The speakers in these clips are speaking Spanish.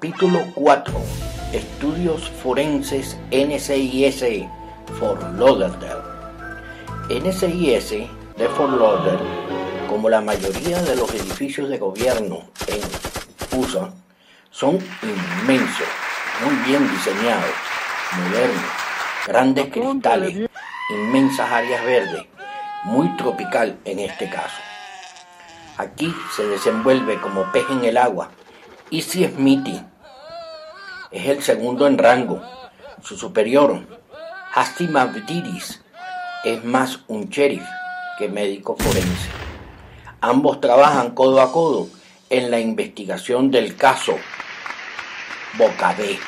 Capítulo 4 Estudios Forenses NCIS Fort Lauderdale NCIS de Fort Lauderdale, como la mayoría de los edificios de gobierno en USA, son inmensos, muy bien diseñados, modernos, grandes cristales, inmensas áreas verdes, muy tropical en este caso. Aquí se desenvuelve como pez en el agua Easy Smithy. Es el segundo en rango. Su superior, Hasty Mavdidis, es más un sheriff que médico forense. Ambos trabajan codo a codo en la investigación del caso Bocabé.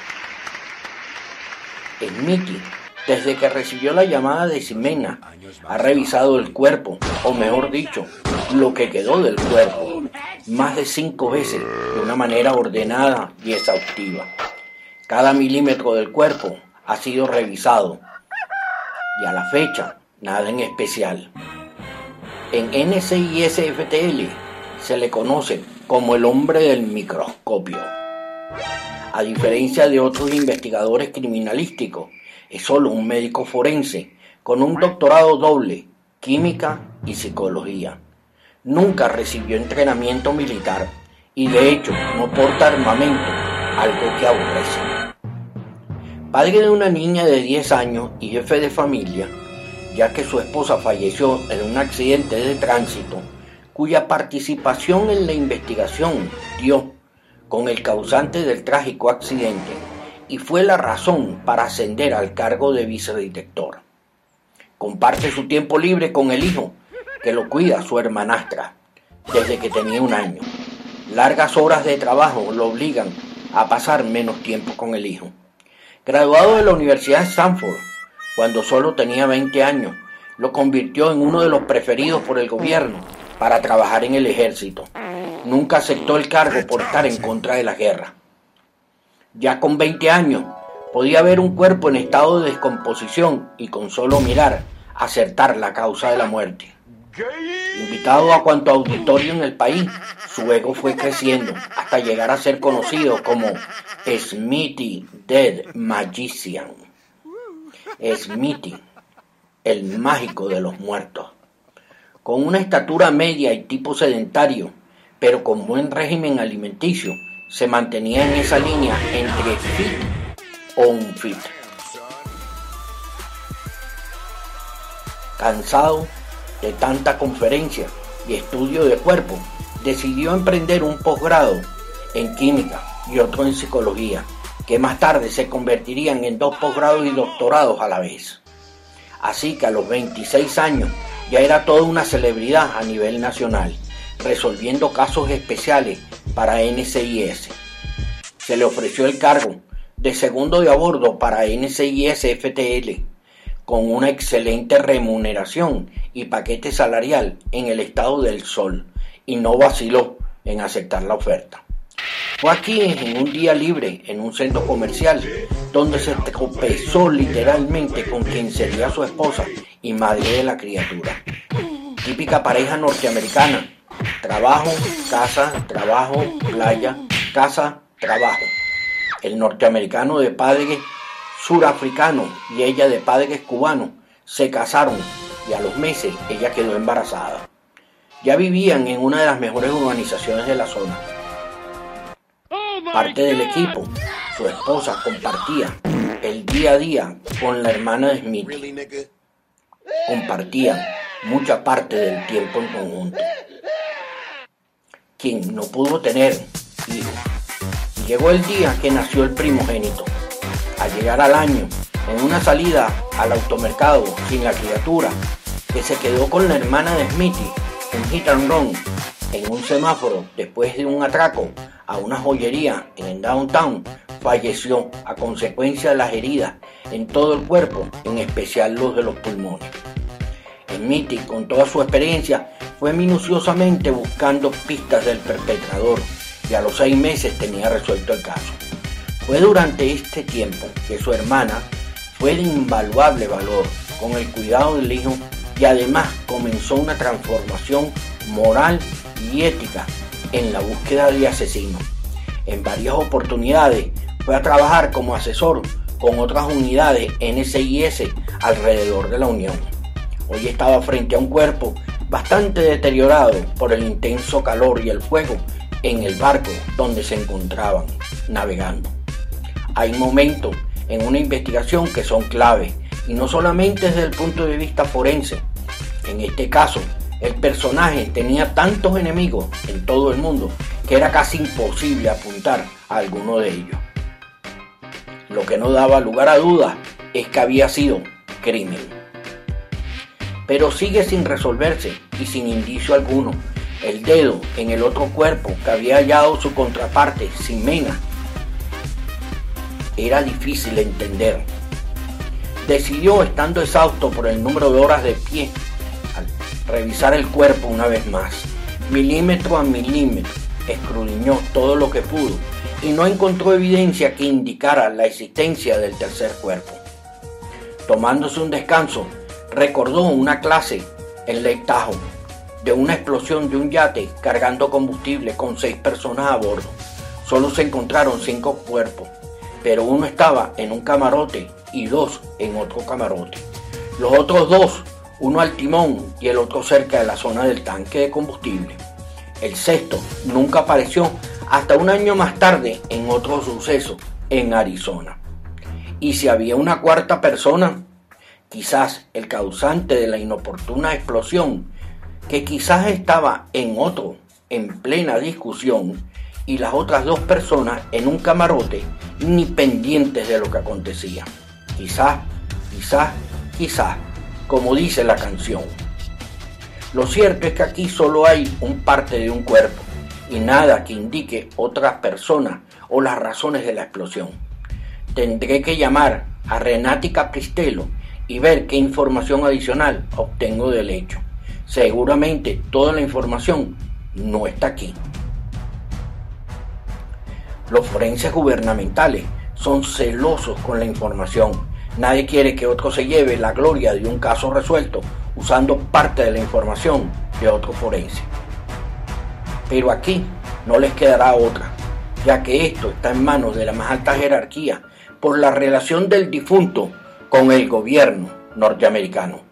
Smithy desde que recibió la llamada de Ximena, ha revisado el cuerpo, o mejor dicho, lo que quedó del cuerpo, más de cinco veces de una manera ordenada y exhaustiva. Cada milímetro del cuerpo ha sido revisado y a la fecha nada en especial. En NCISFTL se le conoce como el hombre del microscopio. A diferencia de otros investigadores criminalísticos, es solo un médico forense con un doctorado doble, química y psicología. Nunca recibió entrenamiento militar y de hecho no porta armamento, algo que aborrece. Padre de una niña de 10 años y jefe de familia, ya que su esposa falleció en un accidente de tránsito, cuya participación en la investigación dio con el causante del trágico accidente y fue la razón para ascender al cargo de vicedirector. Comparte su tiempo libre con el hijo, que lo cuida su hermanastra, desde que tenía un año. Largas horas de trabajo lo obligan a pasar menos tiempo con el hijo. Graduado de la Universidad de Stanford, cuando solo tenía 20 años, lo convirtió en uno de los preferidos por el gobierno para trabajar en el ejército. Nunca aceptó el cargo por estar en contra de la guerra. Ya con 20 años, podía ver un cuerpo en estado de descomposición y con solo mirar acertar la causa de la muerte. Invitado a cuanto auditorio en el país, su ego fue creciendo hasta llegar a ser conocido como Smithy Dead Magician. Smithy, el mágico de los muertos. Con una estatura media y tipo sedentario, pero con buen régimen alimenticio, se mantenía en esa línea entre fit o unfit. Cansado de tanta conferencia y estudio de cuerpo, decidió emprender un posgrado en química y otro en psicología, que más tarde se convertirían en dos posgrados y doctorados a la vez. Así que a los 26 años ya era toda una celebridad a nivel nacional, resolviendo casos especiales para NCIS. Se le ofreció el cargo de segundo de a bordo para NCIS FTL, con una excelente remuneración y paquete salarial en el estado del Sol, y no vaciló en aceptar la oferta. Fue aquí en un día libre, en un centro comercial, donde se tropezó literalmente con quien sería su esposa y madre de la criatura. Típica pareja norteamericana, Trabajo, casa, trabajo, playa, casa, trabajo. El norteamericano de padres surafricano y ella de padres cubanos se casaron y a los meses ella quedó embarazada. Ya vivían en una de las mejores urbanizaciones de la zona. Parte del equipo, su esposa compartía el día a día con la hermana de Smith. Compartían mucha parte del tiempo en conjunto quien no pudo tener hijos. Llegó el día que nació el primogénito. Al llegar al año, en una salida al automercado sin la criatura, que se quedó con la hermana de Smithy, en hit and run, en un semáforo después de un atraco a una joyería en el downtown, falleció a consecuencia de las heridas en todo el cuerpo, en especial los de los pulmones. Smithy, con toda su experiencia, fue minuciosamente buscando pistas del perpetrador y a los seis meses tenía resuelto el caso. Fue durante este tiempo que su hermana fue de invaluable valor con el cuidado del hijo y además comenzó una transformación moral y ética en la búsqueda de asesinos. En varias oportunidades fue a trabajar como asesor con otras unidades NCIS alrededor de la Unión. Hoy estaba frente a un cuerpo bastante deteriorado por el intenso calor y el fuego en el barco donde se encontraban navegando. Hay momentos en una investigación que son clave y no solamente desde el punto de vista forense. En este caso, el personaje tenía tantos enemigos en todo el mundo que era casi imposible apuntar a alguno de ellos. Lo que no daba lugar a dudas es que había sido crimen. Pero sigue sin resolverse y sin indicio alguno. El dedo en el otro cuerpo que había hallado su contraparte, Simena, era difícil de entender. Decidió, estando exhausto por el número de horas de pie, al revisar el cuerpo una vez más, milímetro a milímetro, escrudiñó todo lo que pudo y no encontró evidencia que indicara la existencia del tercer cuerpo. Tomándose un descanso, recordó una clase en Lake Tahoe de una explosión de un yate cargando combustible con seis personas a bordo. Solo se encontraron cinco cuerpos, pero uno estaba en un camarote y dos en otro camarote. Los otros dos, uno al timón y el otro cerca de la zona del tanque de combustible. El sexto nunca apareció hasta un año más tarde en otro suceso en Arizona. Y si había una cuarta persona, quizás el causante de la inoportuna explosión, que quizás estaba en otro, en plena discusión, y las otras dos personas en un camarote ni pendientes de lo que acontecía. Quizás, quizás, quizás, como dice la canción. Lo cierto es que aquí solo hay un parte de un cuerpo y nada que indique otras personas o las razones de la explosión. Tendré que llamar a Renati Capristelo y ver qué información adicional obtengo del hecho. Seguramente toda la información no está aquí. Los forenses gubernamentales son celosos con la información. Nadie quiere que otro se lleve la gloria de un caso resuelto usando parte de la información de otro forense. Pero aquí no les quedará otra, ya que esto está en manos de la más alta jerarquía por la relación del difunto con el gobierno norteamericano.